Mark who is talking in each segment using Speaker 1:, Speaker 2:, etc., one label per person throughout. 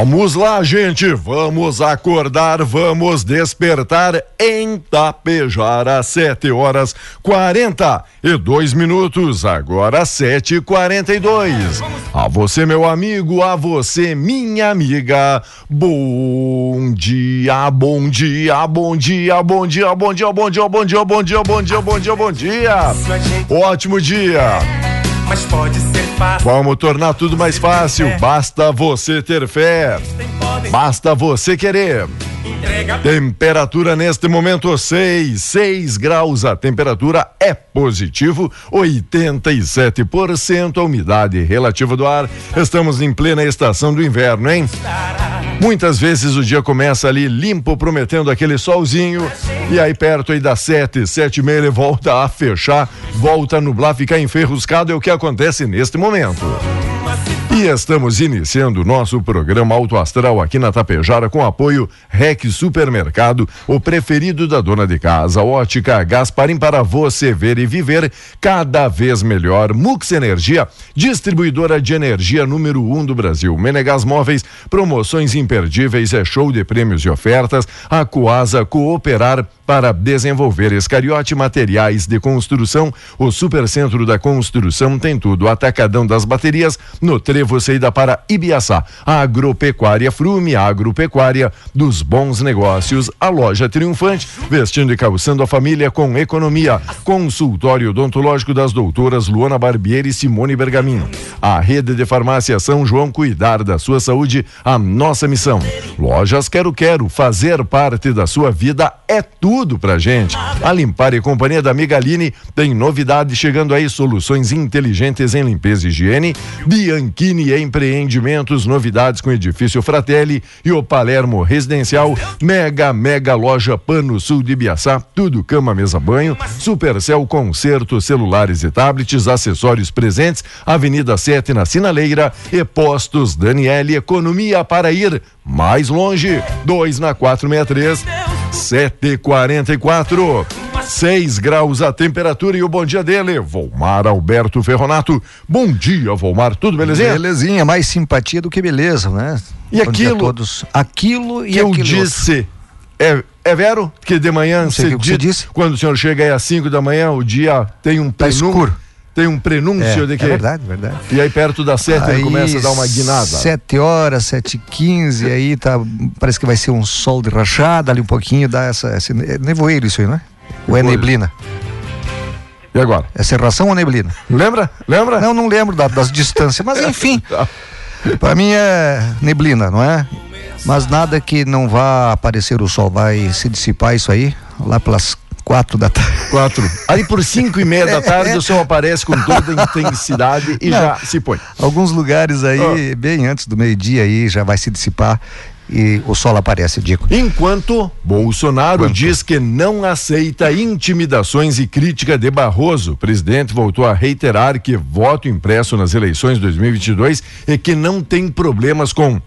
Speaker 1: Vamos lá, gente, vamos acordar, vamos despertar em Tapejar às 7 horas 42 minutos, agora 7 e 42 A você, meu amigo, a você, minha amiga, bom dia, bom dia, bom dia, bom dia, bom dia, bom dia, bom dia, bom dia, bom dia, bom dia, bom dia. Ótimo dia
Speaker 2: mas pode ser fácil.
Speaker 1: Vamos tornar tudo mais fácil. Basta você ter fé. Basta você querer. Temperatura neste momento 6, 6 graus. A temperatura é positivo, 87% a umidade relativa do ar. Estamos em plena estação do inverno, hein? Muitas vezes o dia começa ali limpo, prometendo aquele solzinho, e aí perto aí das sete, sete e meia ele volta a fechar, volta a nublar, ficar enferruscado, é o que acontece neste momento. E estamos iniciando nosso programa Alto Astral aqui na Tapejara com apoio REC Supermercado, o preferido da dona de casa. Ótica Gasparim para você ver e viver cada vez melhor. Mux Energia, distribuidora de energia número um do Brasil. Menegas Móveis, promoções imperdíveis, é show de prêmios e ofertas. A Coasa Cooperar para desenvolver Escariote Materiais de Construção. O Supercentro da Construção tem tudo. Atacadão das baterias no trevo saída para Ibiaçá. Agropecuária Frume, agropecuária dos bons negócios. A loja triunfante, vestindo e calçando a família com economia. Consultório odontológico das doutoras Luana Barbieri e Simone Bergamin. A rede de farmácia São João cuidar da sua saúde, a nossa missão. Lojas Quero Quero, fazer parte da sua vida é tudo pra gente. A Limpar e Companhia da Migaline tem novidade chegando aí, soluções inteligentes em limpeza e higiene. Bianchini Empreendimentos, novidades com edifício Fratelli e o Palermo Residencial. Mega, mega loja Pano Sul de Biaçá, tudo cama, mesa, banho. Supercel Concerto, celulares e tablets, acessórios presentes. Avenida 7 na Sinaleira e Postos Daniele, economia para ir mais longe. 2 na 463, 744. 6 graus a temperatura e o bom dia dele, Volmar Alberto Ferronato. Bom dia, Volmar. Tudo belezinha?
Speaker 3: Belezinha, mais simpatia do que beleza, né?
Speaker 1: E
Speaker 3: bom
Speaker 1: aquilo.
Speaker 3: todos. Aquilo e
Speaker 1: que eu
Speaker 3: aquilo.
Speaker 1: disse. É, é vero que de manhã
Speaker 3: Não sei o que você disse.
Speaker 1: quando o senhor chega aí às 5 da manhã, o dia tem um
Speaker 3: Tá
Speaker 1: prenúncio.
Speaker 3: escuro.
Speaker 1: Tem um prenúncio
Speaker 3: É,
Speaker 1: de que.
Speaker 3: é verdade, verdade.
Speaker 1: E aí perto das 7 ele começa a dar uma guinada.
Speaker 3: Sete horas, sete e quinze, aí tá, parece que vai ser um sol de rachada ali um pouquinho, dá essa, esse, é nevoeiro isso aí, né? Ou é neblina?
Speaker 1: E agora?
Speaker 3: É serração ou neblina?
Speaker 1: Lembra? Lembra?
Speaker 3: Não, não lembro da- das distâncias, mas enfim,
Speaker 1: Tá.
Speaker 3: para mim é neblina, não é? Mas nada que não vá aparecer o sol, vai se dissipar isso aí, lá pelas quatro da tarde.
Speaker 1: Quatro. Aí por cinco e meia da tarde o sol aparece com toda a intensidade e
Speaker 3: Não.
Speaker 1: já se põe.
Speaker 3: Alguns lugares aí, bem antes do meio-dia aí, já vai se dissipar e o sol aparece, digo.
Speaker 1: Enquanto Bolsonaro diz que não aceita intimidações e crítica de Barroso, o presidente voltou a reiterar que voto impresso nas eleições 2022 e que não tem problemas com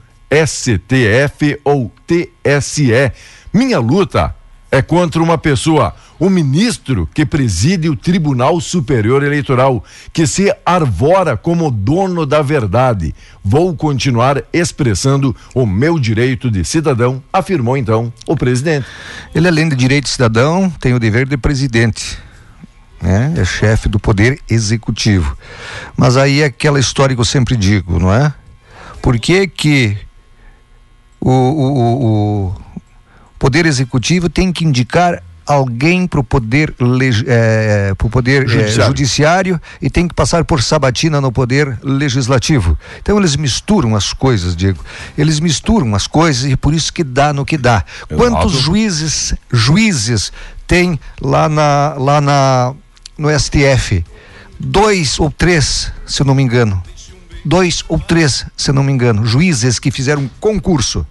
Speaker 1: STF ou TSE. Minha luta é contra uma pessoa, o ministro que preside o Tribunal Superior Eleitoral, que se arvora como dono da verdade. Vou continuar expressando o meu direito de cidadão, afirmou então o presidente.
Speaker 3: Ele, além de direito cidadão, tem o dever de presidente. Né? É chefe do poder executivo. Mas aí é aquela história que eu sempre digo, não é? Por que que o, o- o poder executivo tem que indicar alguém para o poder, leg- eh, pro poder eh,
Speaker 1: Judiciário.
Speaker 3: judiciário e tem que passar por sabatina no poder legislativo. Então eles misturam as coisas, Diego. Eles misturam as coisas e por isso que dá no que dá. Quantos juízes juízes tem lá na lá na no STF? Dois ou três, se eu não me engano. Dois ou três, se eu não me engano, juízes que fizeram concurso.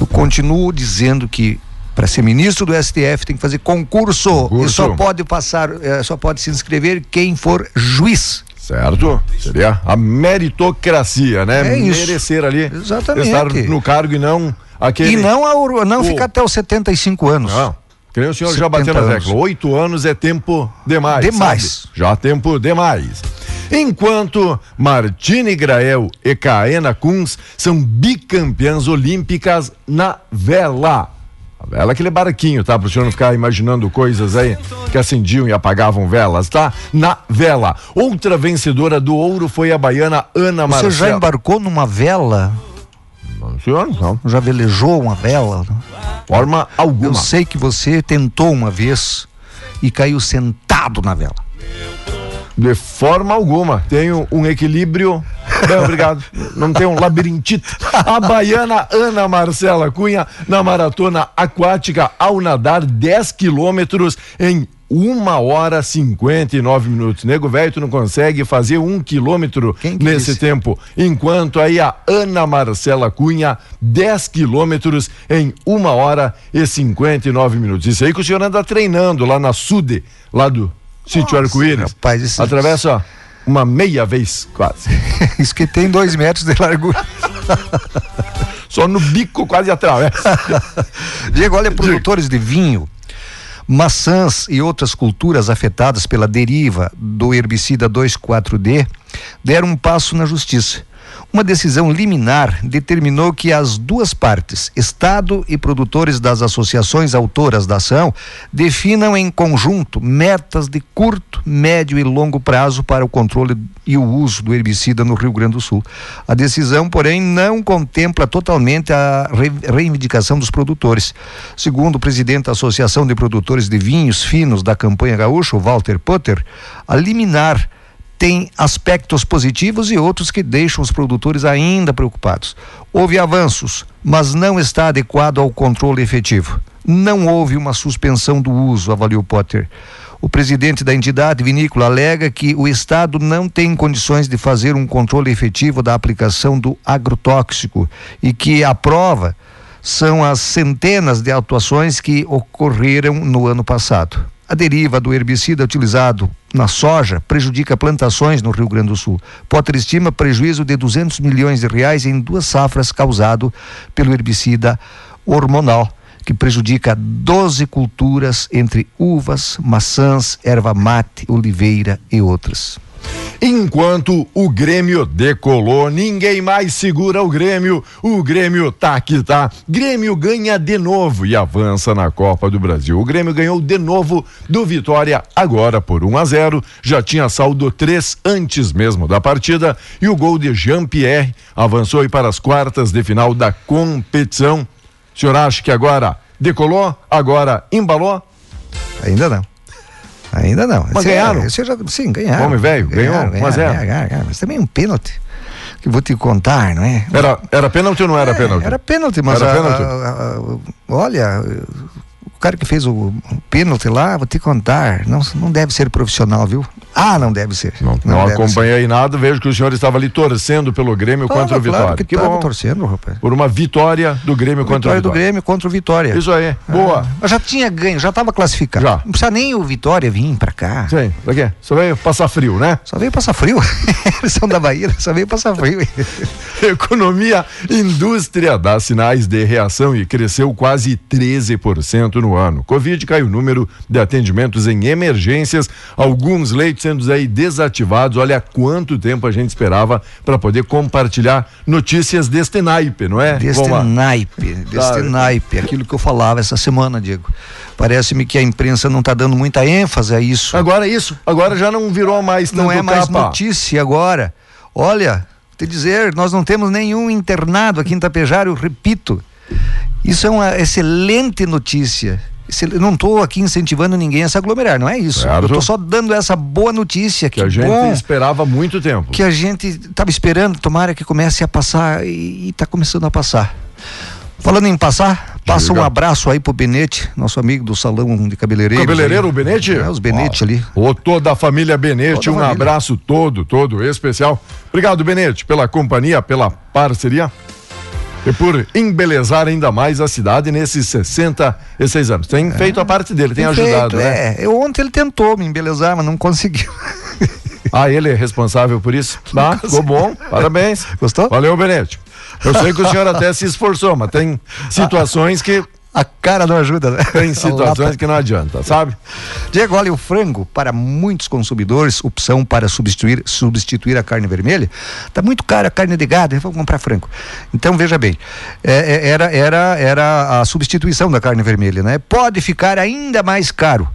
Speaker 3: Eu continuo dizendo que Para ser ministro do STF tem que fazer concurso,
Speaker 1: Concurso.
Speaker 3: e só pode passar, eh, só pode se inscrever quem for juiz.
Speaker 1: Certo? Seria a meritocracia, né?
Speaker 3: É isso.
Speaker 1: Merecer ali.
Speaker 3: Exatamente.
Speaker 1: Estar no cargo e não aquele.
Speaker 3: E não, a, não
Speaker 1: O-
Speaker 3: ficar até os 75 anos.
Speaker 1: Não. Que nem o senhor já
Speaker 3: 70
Speaker 1: bateu na tecla. Oito anos é tempo demais.
Speaker 3: Demais.
Speaker 1: sabe? Já tempo demais. Enquanto Martine Grael e Kaena Kunz são bicampeãs olímpicas na vela. A vela é aquele barquinho, tá? Pro senhor não ficar imaginando coisas aí que acendiam e apagavam velas, tá? Na vela. Outra vencedora do ouro foi a baiana Ana
Speaker 3: Você
Speaker 1: Marcela.
Speaker 3: já embarcou numa vela?
Speaker 1: Não, senhor, não.
Speaker 3: Já velejou uma vela?
Speaker 1: Forma
Speaker 3: Eu
Speaker 1: alguma.
Speaker 3: sei que você tentou uma vez e caiu sentado na vela.
Speaker 1: De forma alguma. Tenho um equilíbrio. Bem, obrigado. Não tem um labirintite. A baiana Ana Marcela Cunha, na maratona aquática, ao nadar 10 quilômetros em uma hora 59 minutos. Nego velho, tu não consegue fazer um quilômetro nesse
Speaker 3: disse?
Speaker 1: tempo. Enquanto aí a Ana Marcela Cunha, 10 quilômetros em uma hora e 59 minutos. Isso aí que o senhor anda treinando lá na SUDE, lá do sítio Arco-Íris.
Speaker 3: esses-
Speaker 1: Atravessa uma meia vez, quase.
Speaker 3: Isso que tem dois metros de largura.
Speaker 1: Só no bico quase atravessa.
Speaker 3: Diego, olha, produtores de vinho, maçãs e outras culturas afetadas pela deriva do herbicida 2,4-D deram um passo na justiça. Uma decisão liminar determinou que as duas partes, Estado e produtores das associações autoras da ação, definam em conjunto metas de curto, médio e longo prazo para o controle e o uso do herbicida no Rio Grande do Sul. A decisão, porém, não contempla totalmente a re- reivindicação dos produtores. Segundo o presidente da Associação de Produtores de Vinhos Finos da campanha gaúcha, Walter Potter, a liminar tem aspectos positivos e outros que deixam os produtores ainda preocupados. Houve avanços, mas não está adequado ao controle efetivo. Não houve uma suspensão do uso, avaliou Potter. O presidente da entidade vinícola alega que o Estado não tem condições de fazer um controle efetivo da aplicação do agrotóxico e que a prova são as centenas de atuações que ocorreram no ano passado. A deriva do herbicida utilizado na soja prejudica plantações no Rio Grande do Sul. Potter estima prejuízo de 200 milhões de reais em duas safras causado pelo herbicida hormonal, que prejudica 12 culturas entre uvas, maçãs, erva mate, oliveira e outras.
Speaker 1: Enquanto o Grêmio decolou, ninguém mais segura o Grêmio. O Grêmio tá que tá. Grêmio ganha de novo e avança na Copa do Brasil. O Grêmio ganhou de novo do Vitória, agora por 1 a 0. Já tinha saldo 3 antes mesmo da partida. E o gol de Jean-Pierre avançou aí para as quartas de final da competição. O senhor acha que agora decolou? Agora embalou?
Speaker 3: Ainda não. Ainda não.
Speaker 1: Mas
Speaker 3: Esse é-
Speaker 1: ganharam?
Speaker 3: esse já- sim, ganharam.
Speaker 1: Homem velho, ganhou,
Speaker 3: Ganharam,
Speaker 1: 1 a 0.
Speaker 3: ganharam, ganharam, ganharam. Mas também um pênalti. Que vou te contar, não é?
Speaker 1: Era, era pênalti ou não era
Speaker 3: É,
Speaker 1: pênalti?
Speaker 3: Era pênalti, mas
Speaker 1: Era
Speaker 3: a-
Speaker 1: pênalti?
Speaker 3: a- a- olha, o cara que fez o, pênalti lá, vou te contar, não, não deve ser profissional, viu? Ah, não deve ser.
Speaker 1: Não, não,
Speaker 3: deve
Speaker 1: acompanhei nada, vejo que o senhor estava ali torcendo pelo Grêmio
Speaker 3: ser.
Speaker 1: contra o Vitória.
Speaker 3: Claro que,
Speaker 1: que bom.
Speaker 3: torcendo, rapaz.
Speaker 1: Por uma vitória do Grêmio contra o
Speaker 3: Vitória do
Speaker 1: Vitória.
Speaker 3: Grêmio contra o Vitória.
Speaker 1: Isso aí, boa.
Speaker 3: Mas já tinha ganho, já estava classificado.
Speaker 1: Já.
Speaker 3: Não precisa nem o Vitória vir pra cá.
Speaker 1: Sim, daqui. Só veio passar frio, né?
Speaker 3: Só veio passar frio. Eles são da Bahia, só veio passar frio.
Speaker 1: Economia, indústria dá sinais de reação e cresceu quase 13% no ano. Covid caiu o número de atendimentos em emergências, alguns leitos sendo aí desativados. Olha quanto tempo a gente esperava para poder compartilhar notícias deste naipe, não é?
Speaker 3: Deste naipe, deste
Speaker 1: Claro.
Speaker 3: naipe, aquilo que eu falava essa semana, Diego. Parece-me que a imprensa não está dando muita ênfase a isso.
Speaker 1: Agora é isso, agora já não virou mais
Speaker 3: não é mais
Speaker 1: capa.
Speaker 3: notícia agora. Olha, te dizer, nós não temos nenhum internado aqui em Tapejar, eu repito. Isso é uma excelente notícia. Não estou aqui incentivando ninguém a se aglomerar, não é isso.
Speaker 1: Certo.
Speaker 3: Eu estou só dando essa boa notícia.
Speaker 1: Que
Speaker 3: Que,
Speaker 1: a gente
Speaker 3: bom
Speaker 1: esperava há muito tempo.
Speaker 3: que a gente estava esperando, tomara que comece a passar e está começando a passar. Falando em passar, passa um abraço aí pro Benete, nosso amigo do salão de cabeleireiros.
Speaker 1: Cabeleireiro,
Speaker 3: aí.
Speaker 1: o Benete?
Speaker 3: É, os Benete ali.
Speaker 1: Ô, toda a família Benete,
Speaker 3: Toda
Speaker 1: um
Speaker 3: família.
Speaker 1: abraço todo, todo especial. Obrigado, Benete, pela companhia, pela parceria. E por embelezar ainda mais a cidade nesses 66 anos. Tem é. feito a parte dele, tem, tem ajudado, feito,
Speaker 3: né? É. ontem ele tentou me embelezar, mas não conseguiu.
Speaker 1: Ah, ele é responsável por isso? Tá, ficou bom. Parabéns.
Speaker 3: Gostou?
Speaker 1: Valeu, Benete. Eu sei que o senhor até se esforçou, mas tem situações que
Speaker 3: a cara não ajuda, né?
Speaker 1: Tem situações que não adianta, sabe?
Speaker 3: Diego, olha, o frango, para muitos consumidores, opção para substituir, substituir a carne vermelha, está muito cara a carne de gado, vamos comprar frango. Então, veja bem, é, é, era, era, era a substituição da carne vermelha, né? Pode ficar ainda mais caro.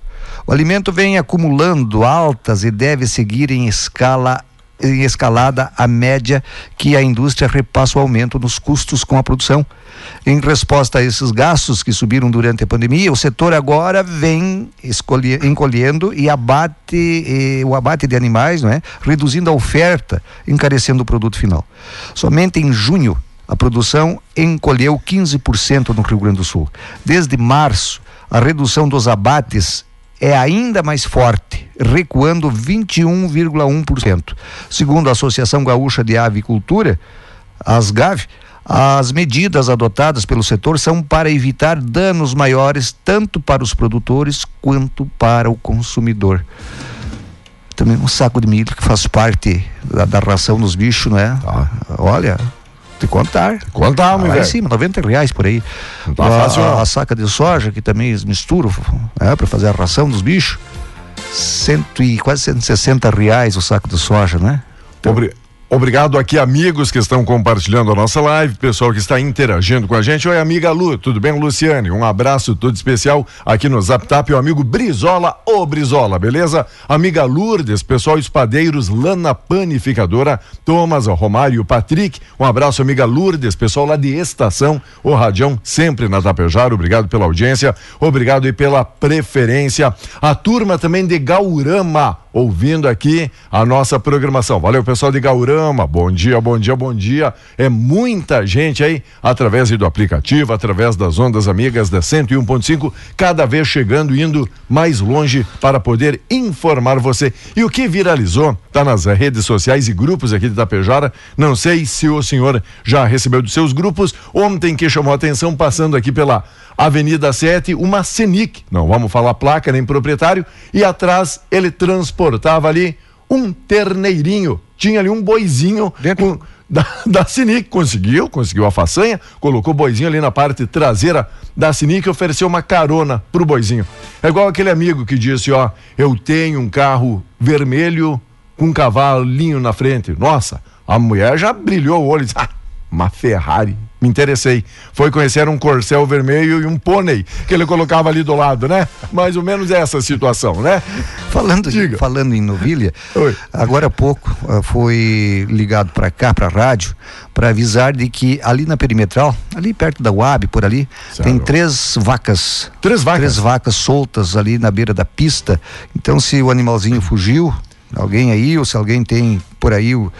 Speaker 3: O alimento vem acumulando altas e deve seguir em escala em escalada a média que a indústria repassa o aumento nos custos com a produção. Em resposta a esses gastos que subiram durante a pandemia, o setor agora vem encolhendo e abate o abate de animais, não é? reduzindo a oferta, encarecendo o produto final. Somente em junho, a produção encolheu 15% no Rio Grande do Sul. Desde março, a redução dos abates é ainda mais forte, recuando 21,1%. Segundo a Associação Gaúcha de Avicultura, as GAV, as medidas adotadas pelo setor são para evitar danos maiores tanto para os produtores quanto para o consumidor. Também um saco de milho que faz parte da, da ração dos bichos, não é? Ah. Olha, te contar.
Speaker 1: Contar, meu
Speaker 3: Lá em cima, 90 reais por aí. Tá a, fácil, a, a, saca de soja, que também eles misturam é, para fazer a ração dos bichos. Cento e, quase 160 reais o saco de soja, né?
Speaker 1: Então, Obrigado aqui, amigos que estão compartilhando a nossa live, pessoal que está interagindo com a gente. Oi, amiga Lu, tudo bem, Luciane? Um abraço todo especial aqui no Zap Tap, o amigo Brizola, ô Brizola, beleza? Amiga Lourdes, pessoal Espadeiros, Lana Panificadora, Thomas, Romário, Patrick, um abraço, amiga Lourdes, pessoal lá de Estação, o Radião, sempre na Tapejara, obrigado pela audiência, obrigado e pela preferência. A turma também de Gaurama, ouvindo aqui a nossa programação. Valeu, pessoal de Gaurama. Bom dia, bom dia, bom dia. É muita gente aí através do aplicativo, através das ondas amigas da 101.5, cada vez chegando indo mais longe para poder informar você. E o que viralizou tá nas redes sociais e grupos aqui de Itapejara. Não sei se o senhor já recebeu dos seus grupos. Ontem que chamou a atenção passando aqui pela Avenida 7, uma Senic, não vamos falar placa nem proprietário, e atrás ele transportava ali um terneirinho. Tinha ali um boizinho com, da, da Sinic. Conseguiu, conseguiu a façanha, colocou o boizinho ali na parte traseira da Sinic e ofereceu uma carona pro boizinho. É igual aquele amigo que disse: Ó, eu tenho um carro vermelho com um cavalinho na frente. Nossa, a mulher já brilhou o olho e disse: Ah, uma Ferrari me interessei. Foi conhecer um corcel vermelho e um pônei que ele colocava ali do lado, né? Mais ou menos essa situação, né?
Speaker 3: Falando, Diga. falando em novilha, Oi. agora há pouco uh, foi ligado para cá, para a rádio, para avisar de que ali na perimetral, ali perto da UAB, por ali, Sério? tem três vacas.
Speaker 1: Três vacas?
Speaker 3: Três vacas soltas ali na beira da pista. Então, se o animalzinho fugiu, alguém aí, ou se alguém tem por aí o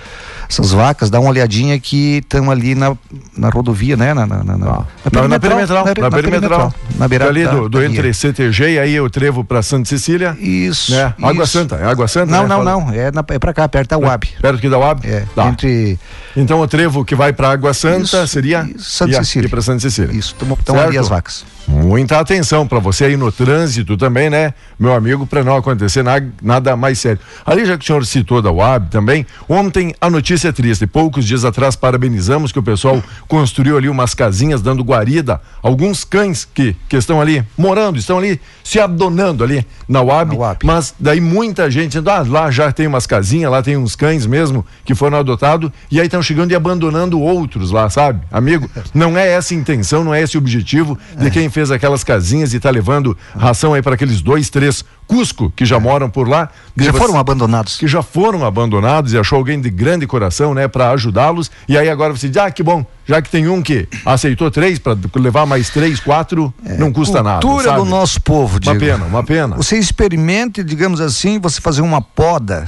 Speaker 3: essas vacas, dá uma olhadinha que estão ali na, na rodovia, né? Na, na, na,
Speaker 1: na, perimetral, na perimetral. Na, perimetral. Na beirada ali do, do entre CTG e aí eu trevo para Santa Cecília.
Speaker 3: Isso.
Speaker 1: Né? Água Santa, é Água Santa?
Speaker 3: Não, né? não, não. É, na, é para cá, perto da UAB.
Speaker 1: Perto aqui da UAB?
Speaker 3: É. Tá. Entre.
Speaker 1: Então o trevo que vai para Água Santa isso, seria.
Speaker 3: Isso, Santa Cecília.
Speaker 1: E para Santa Cecília.
Speaker 3: Isso. Estão ali as vacas.
Speaker 1: Muita atenção para você aí no trânsito também, né, meu amigo, para não acontecer nada, nada mais sério. Ali, já que o senhor citou da UAB também, ontem a notícia é triste. Poucos dias atrás parabenizamos que o pessoal construiu ali umas casinhas dando guarida, alguns cães que, que estão ali morando, estão ali se abandonando ali na UAB, na UAB. mas daí muita gente dizendo, ah, lá já tem umas casinhas, lá tem uns cães mesmo que foram adotados e aí estão chegando e abandonando outros lá, sabe? Amigo, não é essa a intenção, não é esse o objetivo de quem fez aquelas casinhas e está levando ração aí para aqueles dois, três Cusco, que já moram por lá.
Speaker 3: Que já foram abandonados.
Speaker 1: Que já foram abandonados e achou alguém de grande coração, né, para ajudá-los. E aí agora você diz, ah, que bom, já que tem um que aceitou três, para levar mais três, quatro, é, não custa
Speaker 3: cultura
Speaker 1: nada.
Speaker 3: Cultura do nosso povo,
Speaker 1: Uma pena, uma pena.
Speaker 3: Você experimente, digamos assim, você fazer uma poda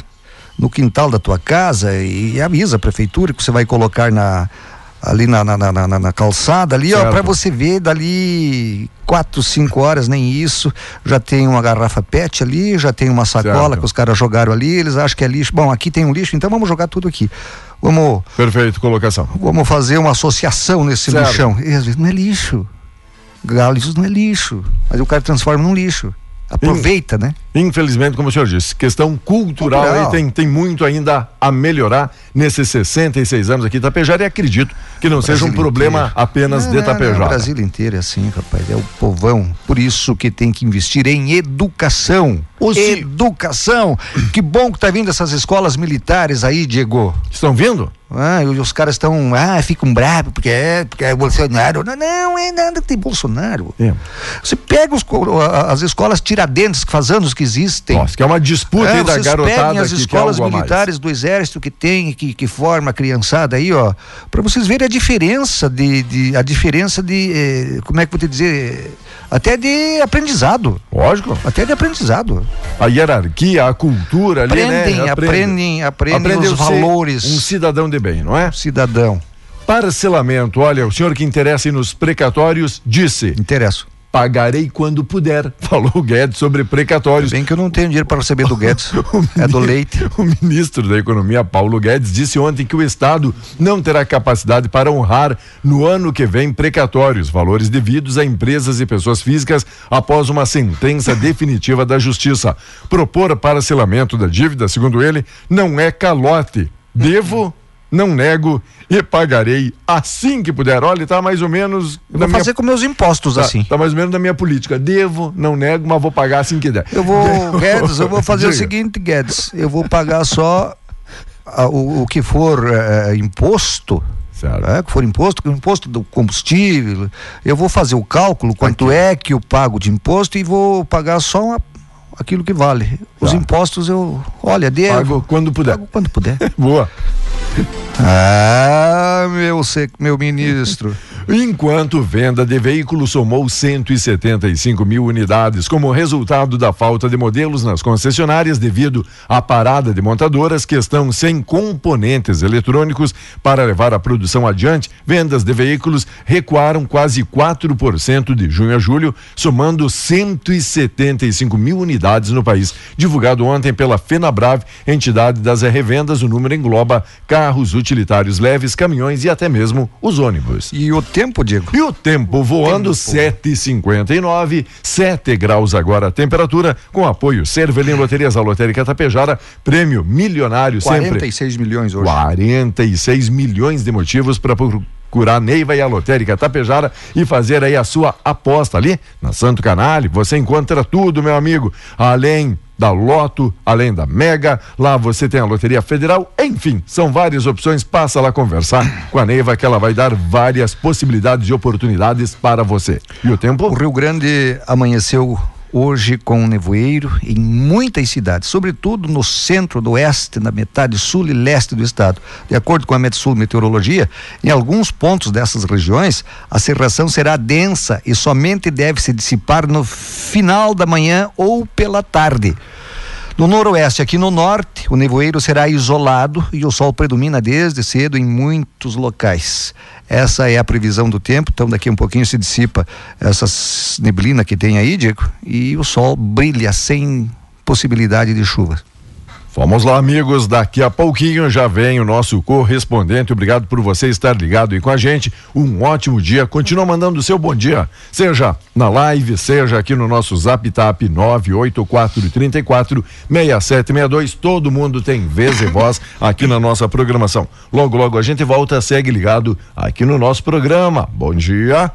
Speaker 3: no quintal da tua casa e avisa a prefeitura que você vai colocar na ali na, na, na, na, calçada ali, certo. ó, para você ver dali quatro, cinco horas, nem isso, já tem uma garrafa PET ali, já tem uma sacola certo. que os caras jogaram ali, eles acham que é lixo. Bom, aqui tem um lixo, então vamos jogar tudo aqui. Vamos.
Speaker 1: Perfeito, colocação.
Speaker 3: Vamos fazer uma associação nesse certo. lixão. Às vezes não é lixo. Galos não é lixo, mas o cara transforma num lixo. Aproveita, In, né?
Speaker 1: Infelizmente, como o senhor disse, questão cultural, cultural. aí tem, tem muito ainda a melhorar nesses 66 anos aqui em Tapejara e acredito que não seja um problema inteiro. apenas não, de Tapejara. Não,
Speaker 3: o Brasil inteiro é assim, rapaz, é o povão. Por isso que tem que investir em educação. Educação. Que bom que tá vindo essas escolas militares aí, Diego.
Speaker 1: Estão vindo?
Speaker 3: Ah, e os caras estão, ah, ficam bravos porque é, porque é Bolsonaro. Não, não é nada que tem Bolsonaro. É. Você pega os, as escolas tiradentes que faz anos que existem. Nossa,
Speaker 1: que é uma disputa é, aí da garotada
Speaker 3: as escolas militares do exército que tem, que, que forma a criançada aí, ó, para vocês verem a diferença de, de a diferença de, eh, como é que vou te dizer, até de aprendizado.
Speaker 1: Lógico.
Speaker 3: Até de aprendizado.
Speaker 1: A hierarquia, a cultura ali,
Speaker 3: aprendem, né? Aprendem, aprendem, aprendem os valores.
Speaker 1: Um cidadão de bem, não é?
Speaker 3: Cidadão.
Speaker 1: Parcelamento, olha, o senhor que interessa nos precatórios disse.
Speaker 3: Interesso
Speaker 1: pagarei quando puder, falou o Guedes sobre precatórios.
Speaker 3: Bem que eu não tenho dinheiro para receber do Guedes, é do leite.
Speaker 1: O ministro da Economia, Paulo Guedes, disse ontem que o Estado não terá capacidade para honrar no ano que vem precatórios, valores devidos a empresas e pessoas físicas após uma sentença definitiva da Justiça. Propor parcelamento da dívida, segundo ele, não é calote. Devo não nego e pagarei assim que puder. Olha, está mais ou menos.
Speaker 3: vou fazer com meus impostos
Speaker 1: tá,
Speaker 3: assim.
Speaker 1: Está mais ou menos na minha política. Devo, não nego, mas vou pagar assim que der.
Speaker 3: Eu vou, Guedes, eu vou fazer o seguinte, Guedes, eu vou pagar só a, o, o, que for é, imposto. Certo. É, que for imposto, imposto do combustível, eu vou fazer o cálculo quanto Aqui. é que eu pago de imposto e vou pagar só uma aquilo que vale. Os tá. impostos eu, olha, devo.
Speaker 1: Pago quando puder. Pago
Speaker 3: quando puder.
Speaker 1: Boa.
Speaker 3: Ah, meu, meu ministro.
Speaker 1: Enquanto venda de veículos somou 175 mil unidades, como resultado da falta de modelos nas concessionárias devido à parada de montadoras que estão sem componentes eletrônicos para levar a produção adiante, vendas de veículos recuaram quase 4% de junho a julho, somando 175 mil unidades no país. Divulgado ontem pela FenaBrave, entidade das revendas, o número engloba carros utilitários leves, caminhões e até mesmo os ônibus.
Speaker 3: E o tempo, Diego?
Speaker 1: E o tempo voando 7,59, 7 graus agora a temperatura, com apoio Cervelim Loterias, a Lotérica Tapejara, prêmio milionário
Speaker 3: 46
Speaker 1: sempre.
Speaker 3: milhões hoje.
Speaker 1: 46 milhões de motivos para procurar Neiva e a Lotérica Tapejara e fazer aí a sua aposta ali na Santo Canale. Você encontra tudo, meu amigo. Além da Loto, além da Mega, lá você tem a Loteria Federal, enfim, são várias opções. Passa lá conversar com a Neiva que ela vai dar várias possibilidades e oportunidades para você. E o tempo?
Speaker 3: O Rio Grande amanheceu hoje com nevoeiro em muitas cidades, sobretudo no centro do oeste, na metade sul e leste do estado. De acordo com a Metsul Meteorologia, em alguns pontos dessas regiões, a cerração será densa e somente deve se dissipar no final da manhã ou pela tarde. No noroeste, aqui no norte, o nevoeiro será isolado e o sol predomina desde cedo em muitos locais. Essa é a previsão do tempo, então daqui um pouquinho se dissipa essa neblina que tem aí, Diego, e o sol brilha sem possibilidade de chuva.
Speaker 1: Vamos lá, amigos. Daqui a pouquinho já vem o nosso correspondente. Obrigado por você estar ligado aí com a gente. Um ótimo dia. Continua mandando o seu bom dia. Seja na live, seja aqui no nosso Zap Tap 98434 6762. Todo mundo tem vez e voz aqui na nossa programação. Logo, logo a gente volta. Segue ligado aqui no nosso programa. Bom dia.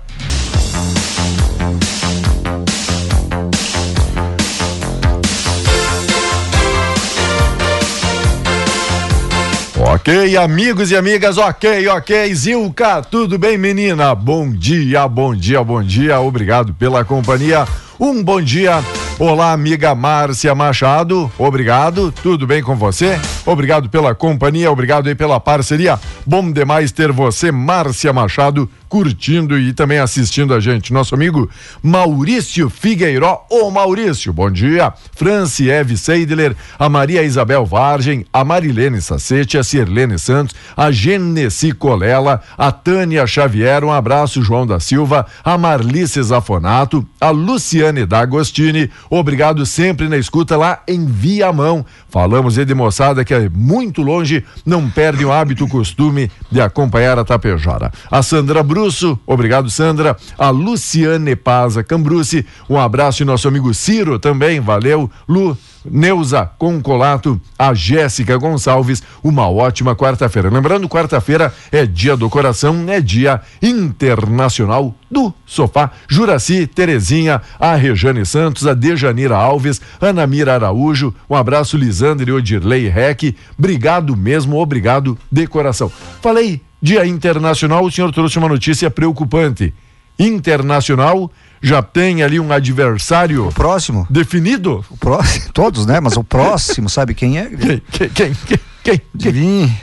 Speaker 1: Ok, amigos e amigas, ok, ok. Zilka, tudo bem, menina? Bom dia, bom dia, bom dia. Obrigado pela companhia. Um bom dia. Olá, amiga Márcia Machado. Obrigado. Tudo bem com você? Obrigado pela companhia, obrigado aí pela parceria. Bom demais ter você, Márcia Machado, curtindo e também assistindo a gente. Nosso amigo Maurício Figueiró. Ô Maurício, bom dia. Franci Eve Seidler, a Maria Isabel Vargem, a Marilene Sacete, a Sirlene Santos, a Genesi Colela, a Tânia Xavier, um abraço, João da Silva, a Marlice Zafonato, a Luciane D'Agostini. Obrigado sempre na escuta lá em Viamão. Falamos aí de moçada que é muito longe, não perde o hábito, o costume de acompanhar a Tapejara. A Sandra Brusso, obrigado Sandra. A Luciane Paza Cambruce, um abraço e nosso amigo Ciro também, valeu. Lu, Neuza Concolato, a Jéssica Gonçalves, uma ótima quarta-feira. Lembrando, quarta-feira é dia do coração, é dia internacional do sofá. Juraci, Terezinha, a Rejane Santos, a Dejanira Alves, Ana Mira Araújo, um abraço Lisandre Odirley Rec, obrigado mesmo, obrigado de coração. Falei, dia internacional, o senhor trouxe uma notícia preocupante. Internacional já tem ali um adversário
Speaker 3: o próximo
Speaker 1: definido?
Speaker 3: O próximo, todos, né? Mas o próximo, sabe quem é?
Speaker 1: Quem? Quem? Quem? quem,
Speaker 3: quem?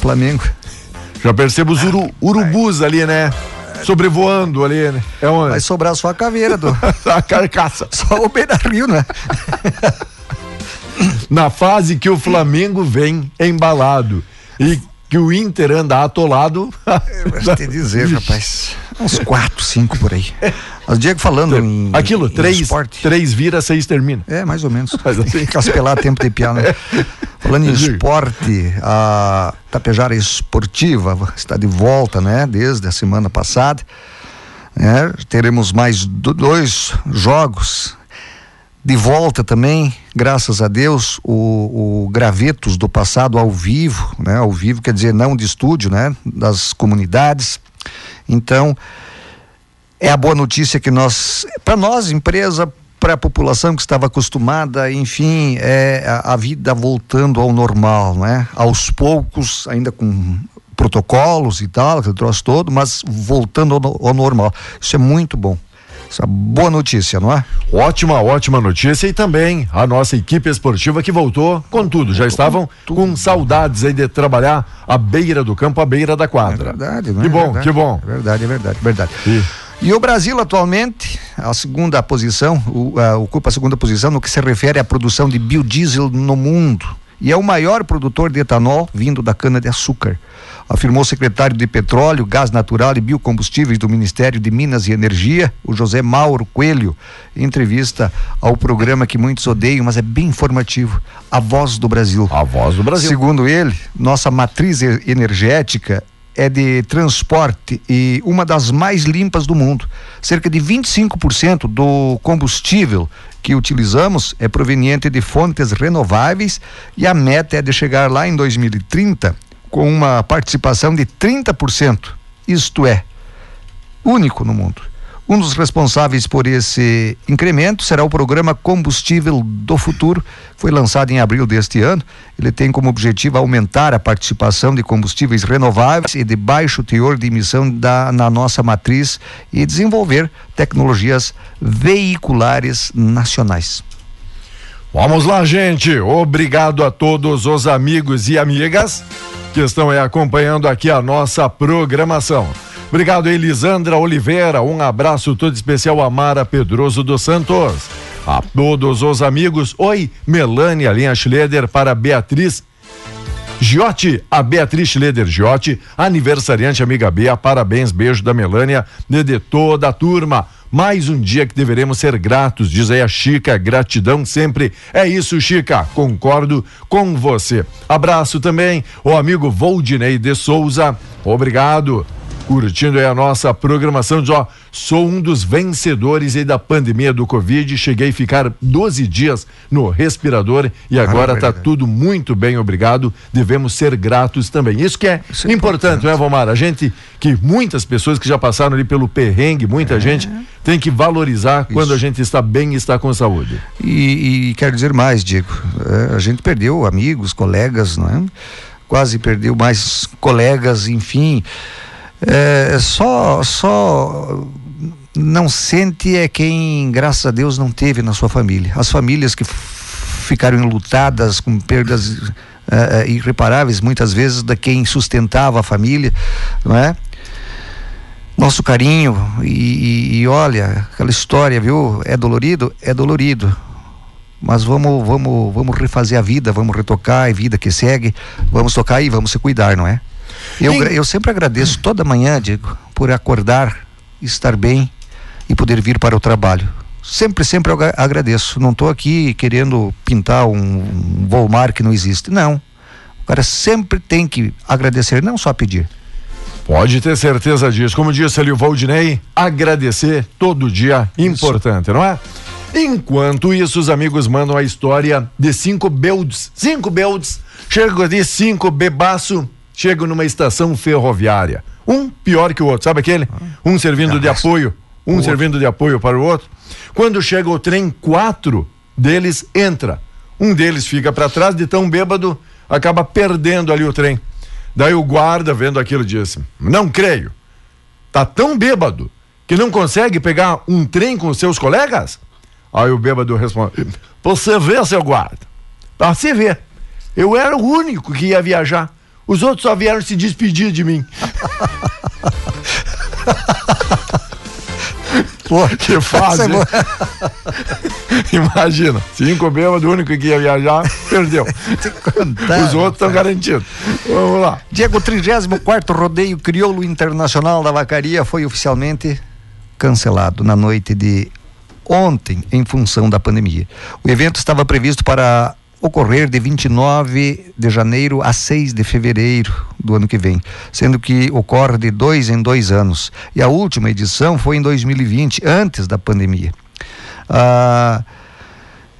Speaker 3: Flamengo.
Speaker 1: Já percebo os uru, urubus ali, né? Sobrevoando ali, né?
Speaker 3: É onde? Vai sobrar só a caveira do.
Speaker 1: a carcaça.
Speaker 3: Só o Beira Rio, né?
Speaker 1: Na fase que o Flamengo vem embalado e que o Inter anda atolado.
Speaker 3: Eu vou te dizer, rapaz. Uns quatro, cinco por aí. Mas Diego falando em.
Speaker 1: Aquilo, em três, esporte. três vira, seis termina.
Speaker 3: É, mais ou menos. Mas assim. Caspelar tempo de piano. Né? Falando em esporte, a Tapejara Esportiva está de volta, né? Desde a semana passada. É, teremos mais dois jogos de volta também, graças a Deus, o, o, Gravetos do passado ao vivo, né? Ao vivo quer dizer não de estúdio, né? Das comunidades. Então, é a boa notícia que nós, para nós, empresa, para a população que estava acostumada, enfim, é a, a, vida voltando ao normal, né? Aos poucos, ainda com protocolos e tal, aquele troço todo, mas voltando ao, ao normal. Isso é muito bom. Essa boa notícia, não é?
Speaker 1: Ótima, ótima notícia e também a nossa equipe esportiva que voltou com tudo. Já estavam com saudades aí de trabalhar à beira do campo, à beira da quadra.
Speaker 3: É verdade, não
Speaker 1: é?
Speaker 3: Que
Speaker 1: bom,
Speaker 3: verdade,
Speaker 1: que bom.
Speaker 3: É verdade, é verdade, verdade. E... E o Brasil atualmente, a segunda posição, o, uh, ocupa a segunda posição no que se refere à produção de biodiesel no mundo. E é o maior produtor de etanol vindo da cana-de-açúcar afirmou o secretário de Petróleo, Gás Natural e Biocombustíveis do Ministério de Minas e Energia, o José Mauro Coelho, em entrevista ao programa que muitos odeiam, mas é bem informativo, A Voz do Brasil.
Speaker 1: A Voz do Brasil.
Speaker 3: Segundo ele, nossa matriz energética é de transporte e uma das mais limpas do mundo. Cerca de 25% do combustível que utilizamos é proveniente de fontes renováveis e a meta é de chegar lá em 2030 com uma participação de 30%. Isto é, único no mundo. Um dos responsáveis por esse incremento será o programa Combustível do Futuro, foi lançado em abril deste ano. Ele tem como objetivo aumentar a participação de combustíveis renováveis e de baixo teor de emissão da, na nossa matriz e desenvolver tecnologias veiculares nacionais.
Speaker 1: Vamos lá, gente. Obrigado a todos os amigos e amigas que estão aí acompanhando aqui a nossa programação. Obrigado, Elisandra Oliveira. Um abraço todo especial a Mara Pedroso dos Santos. A todos os amigos. Oi, Melânia Linha Schleder para Beatriz Giotti, a Beatriz Schleder Giotti, aniversariante amiga Bea, parabéns, beijo da Melânia e de toda a turma. Mais um dia que deveremos ser gratos, diz aí a Chica, gratidão sempre. É isso, Chica, concordo com você. Abraço também o amigo Voldinei de Souza, obrigado curtindo aí a nossa programação. Diz, ó, sou um dos vencedores aí da pandemia do Covid. Cheguei a ficar 12 dias no respirador e agora está tudo muito bem, obrigado. Devemos ser gratos também. Isso que é, Isso é importante, importante, né, Vomar? A gente, que muitas pessoas que já passaram ali pelo perrengue, muita é. gente tem que valorizar Isso. quando a gente está bem e está com saúde.
Speaker 3: E, e quero dizer mais, Diego. É, a gente perdeu amigos, colegas, não é? Quase perdeu mais colegas, enfim. É, só, só não sente é quem, graças a Deus, não teve na sua família. As famílias que ficaram enlutadas com perdas uh, irreparáveis muitas vezes da quem sustentava a família, não é? Nosso carinho e, e, e olha aquela história, viu? É dolorido, é dolorido, mas vamos, vamos, vamos refazer a vida, vamos retocar a vida que segue, vamos tocar e vamos se cuidar, não é? Eu, eu sempre agradeço toda manhã, Diego, por acordar, estar bem e poder vir para o trabalho. Sempre, sempre eu agradeço. Não estou aqui querendo pintar um, um Volmar que não existe. Não. O cara sempre tem que agradecer, não só pedir.
Speaker 1: Pode ter certeza disso. Como disse ali o Valdinei, agradecer todo dia importante, isso. não é? Enquanto isso, os amigos mandam a história de cinco beldes. Cinco beldes. Chegam ali cinco bebaço, chegam numa estação ferroviária. Um pior que o outro, sabe aquele? Um servindo de apoio, um servindo de apoio para o outro. Quando chega o trem, quatro deles entra. Um deles fica para trás de tão bêbado, acaba perdendo ali o trem. Daí o guarda, vendo aquilo, disse: Não creio. Tá tão bêbado que não consegue pegar um trem com seus colegas? Aí o bêbado responde: Você vê, seu guarda? Você ver. Eu era o único que ia viajar. Os outros só vieram se despedir de mim. Pô, que fácil. É Imagina, cinco bêbados, o único que ia viajar, perdeu. Os outros estão garantidos. Vamos lá.
Speaker 3: Diego, 34 rodeio crioulo internacional da vacaria foi oficialmente cancelado na noite de ontem em função da pandemia. O evento estava previsto para ocorrer de 29 de janeiro a 6 de fevereiro do ano que vem, sendo que ocorre de dois em dois anos. E a última edição foi em 2020, antes da pandemia. Ah,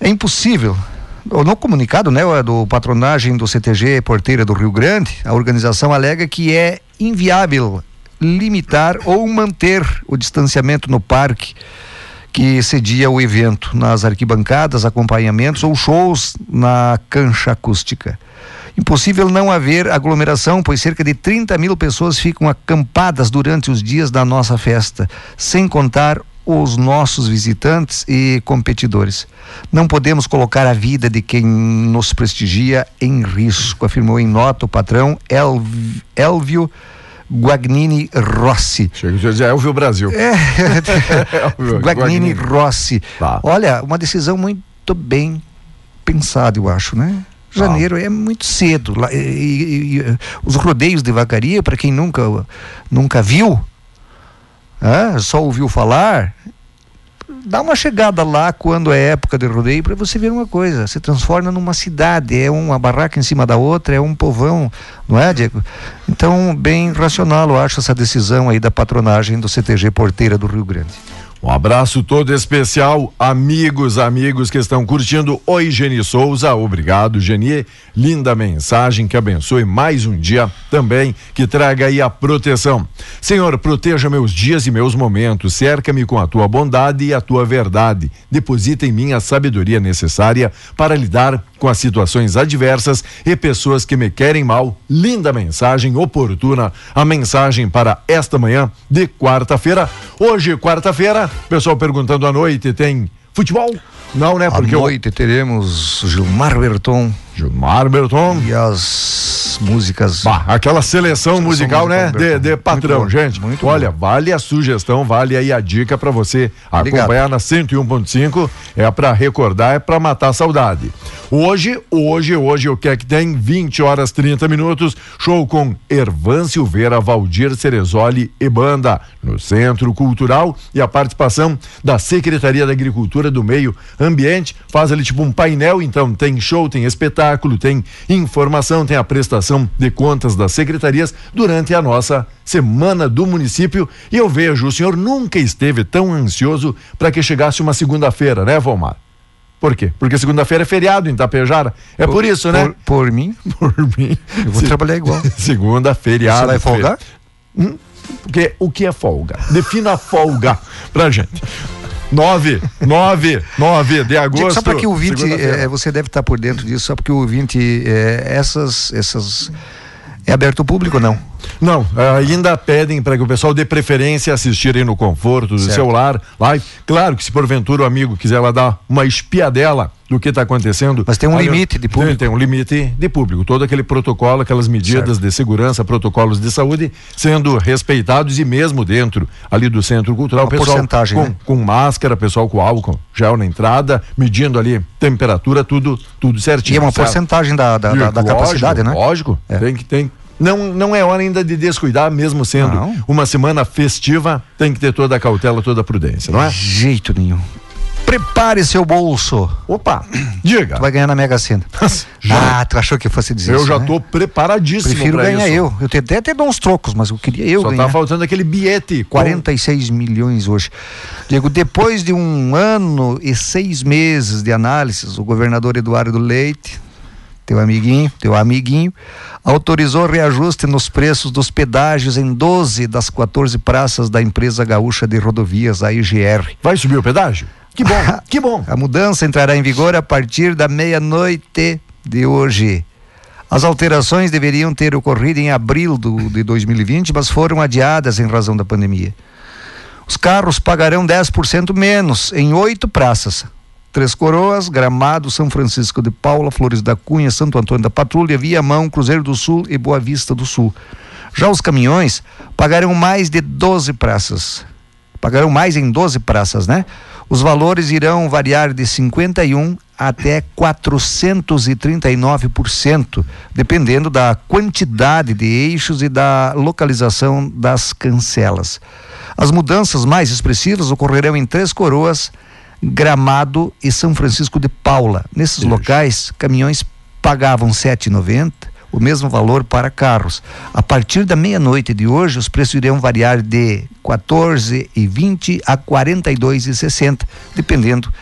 Speaker 3: é impossível. No comunicado né, do patronagem do CTG Porteira do Rio Grande, a organização alega que é inviável limitar ou manter o distanciamento no parque que cedia o evento nas arquibancadas, acompanhamentos ou shows na cancha acústica. Impossível não haver aglomeração, pois cerca de 30 mil pessoas ficam acampadas durante os dias da nossa festa, sem contar os nossos visitantes e competidores. Não podemos colocar a vida de quem nos prestigia em risco, afirmou em nota o patrão Elvio Guagnini Rossi.
Speaker 1: Chega de dizer Elvio Brasil.
Speaker 3: É, Guagnini Rossi. Tá. Olha, uma decisão muito bem pensada, eu acho, né? Janeiro ah. é muito cedo. E, e, e, os rodeios de vacaria, para quem nunca, nunca viu, ah, só ouviu falar, dá uma chegada lá quando é época de rodeio para você ver uma coisa. Se transforma numa cidade, é uma barraca em cima da outra, é um povão, não é, Diego? Então, bem racional, eu acho, essa decisão aí da patronagem do CTG Porteira do Rio Grande.
Speaker 1: Um abraço todo especial, amigos, amigos que estão curtindo. Oi, Geni Souza, obrigado, Geni. Linda mensagem que abençoe mais um dia também, que traga aí a proteção. Senhor, proteja meus dias e meus momentos, cerca-me com a tua bondade e a tua verdade. Deposita em mim a sabedoria necessária para lidar com as situações adversas e pessoas que me querem mal. Linda mensagem oportuna, a mensagem para esta manhã de quarta-feira. Hoje, quarta-feira, pessoal perguntando à noite, tem futebol? Não, né?
Speaker 3: Porque à noite eu... teremos Gilmar Berton.
Speaker 1: Gilmar Berton.
Speaker 3: E as músicas.
Speaker 1: Bah, aquela seleção, seleção musical, né? De, de, patrão, muito gente. Muito olha, bom. vale a sugestão, vale aí a dica para você acompanhar na 101.5. É para recordar, é para matar a saudade. Hoje, hoje, hoje, o que é que tem? 20 horas 30 minutos. Show com Ervan Silveira, Valdir Cerezoli e banda no Centro Cultural e a participação da Secretaria da Agricultura do Meio Ambiente. Faz ali tipo um painel, então tem show, tem espetáculo, tem informação, tem a prestação de contas das secretarias durante a nossa semana do município. E eu vejo, o senhor nunca esteve tão ansioso para que chegasse uma segunda-feira, né, Valmar? Por quê? Porque segunda-feira é feriado em Itapejara. É por, por isso, né?
Speaker 3: Por, por, mim?
Speaker 1: Por mim.
Speaker 3: Eu vou Se, trabalhar igual.
Speaker 1: Segunda, feriado. Você
Speaker 3: vai folgar?
Speaker 1: Hum? Porque o que é folga? Defina folga pra gente. 9, 9, 9 de agosto.
Speaker 3: Só para que o ouvinte, é, você deve estar por dentro disso, só porque o ouvinte, é, essas, essas. É aberto ao público ou não?
Speaker 1: Não, ainda pedem para que o pessoal dê preferência assistirem no conforto do certo. celular, live. Claro que se porventura o amigo quiser lá dar uma espiadela do que está acontecendo.
Speaker 3: Mas tem um limite de público.
Speaker 1: Tem, tem, um limite de público. Todo aquele protocolo, aquelas medidas certo. de segurança, protocolos de saúde sendo respeitados e mesmo dentro ali do centro cultural, Uma pessoal com, né? com máscara, pessoal com álcool gel na entrada, medindo ali temperatura, tudo, tudo certinho.
Speaker 3: E é uma certo? porcentagem da, da, da, da capacidade, né?
Speaker 1: Lógico, é. tem que tem não, não é hora ainda de descuidar, mesmo sendo não. uma semana festiva, tem que ter toda a cautela, toda a prudência, não é?
Speaker 3: Jeito nenhum. Prepare seu bolso.
Speaker 1: Opa, diga.
Speaker 3: Tu vai ganhar na Mega Sena. ah, tu achou que fosse dizer
Speaker 1: eu
Speaker 3: isso?
Speaker 1: Eu já né? tô preparadíssimo.
Speaker 3: Prefiro ganhar isso. eu. Eu até até dar uns trocos, mas eu queria eu
Speaker 1: Só
Speaker 3: ganhar.
Speaker 1: tá faltando aquele bilhete.
Speaker 3: 46 com... milhões hoje. Diego, depois de um ano e seis meses de análises, o governador Eduardo Leite, teu amiguinho, teu amiguinho, autorizou reajuste nos preços dos pedágios em 12 das 14 praças da empresa gaúcha de rodovias, a IGR.
Speaker 1: Vai subir o pedágio? Que bom, que bom.
Speaker 3: A mudança entrará em vigor a partir da meia-noite de hoje. As alterações deveriam ter ocorrido em abril do, de 2020, mas foram adiadas em razão da pandemia. Os carros pagarão 10% menos em oito praças. Três Coroas, Gramado, São Francisco de Paula, Flores da Cunha, Santo Antônio da Patrulha, Viamão, Cruzeiro do Sul e Boa Vista do Sul. Já os caminhões pagarão mais de 12 praças. Pagarão mais em 12 praças, né? Os valores irão variar de 51 até 439%, dependendo da quantidade de eixos e da localização das cancelas. As mudanças mais expressivas ocorrerão em Três Coroas, Gramado e São Francisco de Paula. Nesses locais, caminhões pagavam R$ 7,90 o mesmo valor para carros. A partir da meia-noite de hoje, os preços irão variar de 14,20 a 42,60, dependendo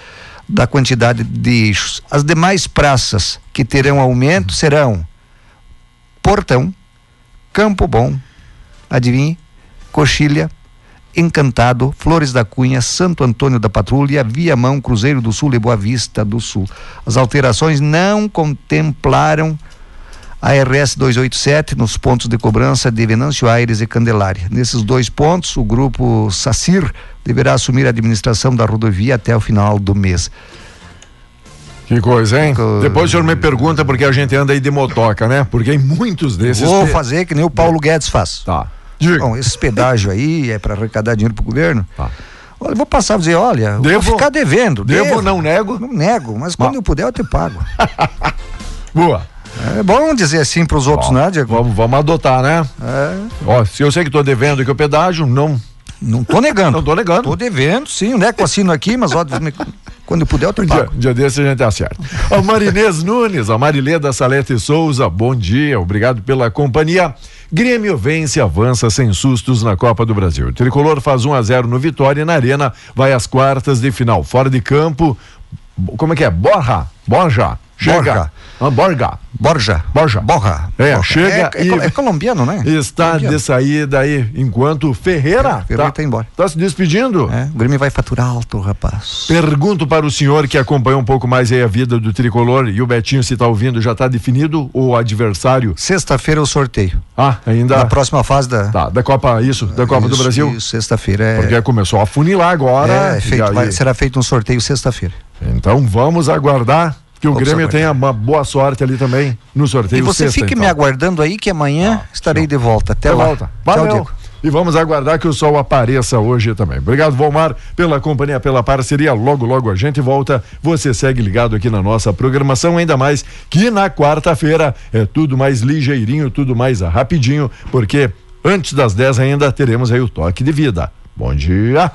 Speaker 3: da quantidade de eixos. As demais praças que terão aumento serão Portão, Campo Bom, adivinhe, Coxilha, Encantado, Flores da Cunha, Santo Antônio da Patrulha, Viamão, Cruzeiro do Sul e Boa Vista do Sul. As alterações não contemplaram a RS 287 nos pontos de cobrança de Venâncio Aires e Candelária. Nesses dois pontos, o grupo SACIR deverá assumir a administração da rodovia até o final do mês.
Speaker 1: Que coisa, hein? Co... Depois o senhor me pergunta porque a gente anda aí de motoca, né? Porque em muitos desses.
Speaker 3: Vou fazer que nem o Paulo Guedes faz.
Speaker 1: Tá.
Speaker 3: Diga. Bom, esse pedágio aí é para arrecadar dinheiro para o governo. Tá. Olha, vou passar a dizer, olha, devo, vou ficar devendo.
Speaker 1: Devo, devo, não nego?
Speaker 3: Não nego, mas quando eu puder eu te pago.
Speaker 1: Boa.
Speaker 3: É bom dizer assim para os outros, né, Diego?
Speaker 1: Vamos, vamos adotar, né? É. Ó, se eu sei que estou devendo que o pedágio, não.
Speaker 3: Não tô negando.
Speaker 1: não tô negando.
Speaker 3: Tô devendo, sim, né? Com assino aqui, mas ó, quando puder eu te pago.
Speaker 1: Dia, dia desse a gente acerta. O Marinês Nunes, a Marileda Salete Souza, bom dia, obrigado pela companhia. Grêmio vence, avança sem sustos na Copa do Brasil. O Tricolor faz 1 a 0 no Vitória na Arena, vai às quartas de final. Fora de campo, como é que é? Borra, Borja, chega. Borja. Ah, Borja.
Speaker 3: Borja.
Speaker 1: Borja. É, Borja. chega
Speaker 3: é, é, e... é, colombiano, né?
Speaker 1: Está
Speaker 3: colombiano.
Speaker 1: de saída aí, enquanto Ferreira.
Speaker 3: É, Ferreira tá, tá embora.
Speaker 1: Está se despedindo.
Speaker 3: É, o Grêmio vai faturar alto, rapaz.
Speaker 1: Pergunto para o senhor que acompanhou um pouco mais aí a vida do tricolor e o Betinho, se está ouvindo, já está definido o adversário?
Speaker 3: Sexta-feira é o sorteio.
Speaker 1: Ah, ainda.
Speaker 3: Na próxima fase da.
Speaker 1: Tá, da Copa, isso, da Copa
Speaker 3: isso,
Speaker 1: do Brasil?
Speaker 3: Isso, sexta-feira. É...
Speaker 1: Porque começou a funilar agora.
Speaker 3: É, feito, vai, será feito um sorteio sexta-feira.
Speaker 1: Então vamos aguardar que o Grêmio tenha uma boa sorte ali também no sorteio.
Speaker 3: E você
Speaker 1: sexta,
Speaker 3: fique
Speaker 1: então.
Speaker 3: me aguardando aí que amanhã ah, estarei não. de volta. Até lá. Volta.
Speaker 1: Valeu. Tchau. E vamos aguardar que o sol apareça hoje também. Obrigado, Volmar, pela companhia, pela parceria. Logo, logo a gente volta. Você segue ligado aqui na nossa programação, ainda mais que na quarta-feira é tudo mais ligeirinho, tudo mais rapidinho, porque antes das 10 ainda teremos aí o toque de vida. Bom dia.